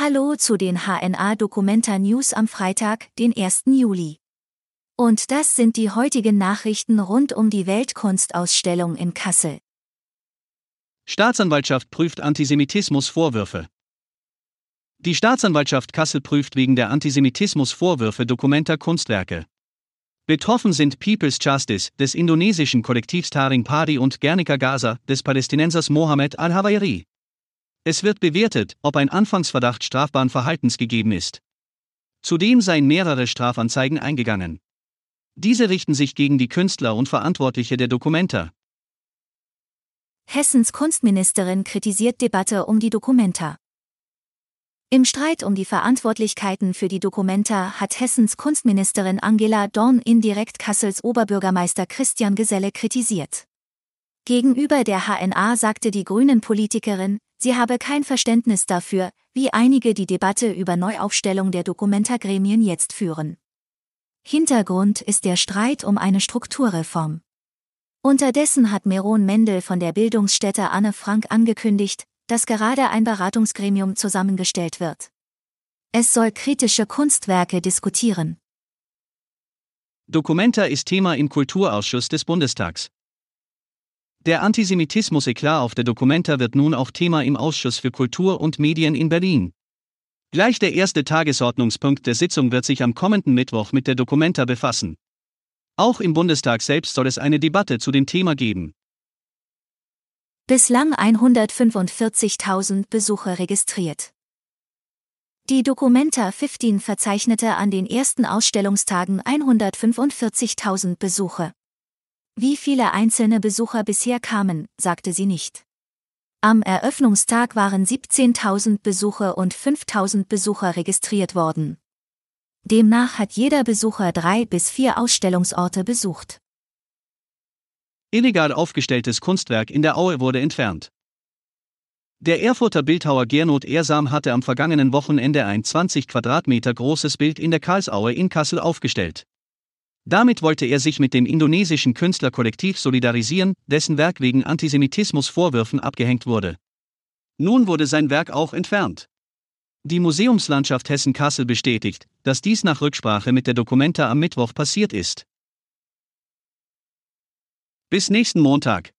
Hallo zu den HNA Documenta News am Freitag, den 1. Juli. Und das sind die heutigen Nachrichten rund um die Weltkunstausstellung in Kassel. Staatsanwaltschaft prüft Antisemitismusvorwürfe. Die Staatsanwaltschaft Kassel prüft wegen der Antisemitismusvorwürfe Documenta Kunstwerke. Betroffen sind People's Justice des indonesischen Kollektivs Taring Padi und Guernica Gaza des Palästinensers Mohammed al-Hawairi. Es wird bewertet, ob ein Anfangsverdacht strafbaren Verhaltens gegeben ist. Zudem seien mehrere Strafanzeigen eingegangen. Diese richten sich gegen die Künstler und Verantwortliche der Dokumenta. Hessens Kunstministerin kritisiert Debatte um die Dokumenta. Im Streit um die Verantwortlichkeiten für die Dokumenta hat Hessens Kunstministerin Angela Dorn indirekt Kassels Oberbürgermeister Christian Geselle kritisiert. Gegenüber der HNA sagte die Grünen-Politikerin, sie habe kein Verständnis dafür, wie einige die Debatte über Neuaufstellung der Dokumenta-Gremien jetzt führen. Hintergrund ist der Streit um eine Strukturreform. Unterdessen hat Meron Mendel von der Bildungsstätte Anne Frank angekündigt, dass gerade ein Beratungsgremium zusammengestellt wird. Es soll kritische Kunstwerke diskutieren. Dokumenta ist Thema im Kulturausschuss des Bundestags. Der Antisemitismus-Eklat auf der Dokumenta wird nun auch Thema im Ausschuss für Kultur und Medien in Berlin. Gleich der erste Tagesordnungspunkt der Sitzung wird sich am kommenden Mittwoch mit der Dokumenta befassen. Auch im Bundestag selbst soll es eine Debatte zu dem Thema geben. Bislang 145.000 Besucher registriert. Die Documenta 15 verzeichnete an den ersten Ausstellungstagen 145.000 Besuche. Wie viele einzelne Besucher bisher kamen, sagte sie nicht. Am Eröffnungstag waren 17.000 Besucher und 5.000 Besucher registriert worden. Demnach hat jeder Besucher drei bis vier Ausstellungsorte besucht. Illegal aufgestelltes Kunstwerk in der Aue wurde entfernt. Der Erfurter Bildhauer Gernot Ehrsam hatte am vergangenen Wochenende ein 20 Quadratmeter großes Bild in der Karlsaue in Kassel aufgestellt. Damit wollte er sich mit dem indonesischen Künstlerkollektiv solidarisieren, dessen Werk wegen Antisemitismusvorwürfen abgehängt wurde. Nun wurde sein Werk auch entfernt. Die Museumslandschaft Hessen-Kassel bestätigt, dass dies nach Rücksprache mit der Dokumenta am Mittwoch passiert ist. Bis nächsten Montag.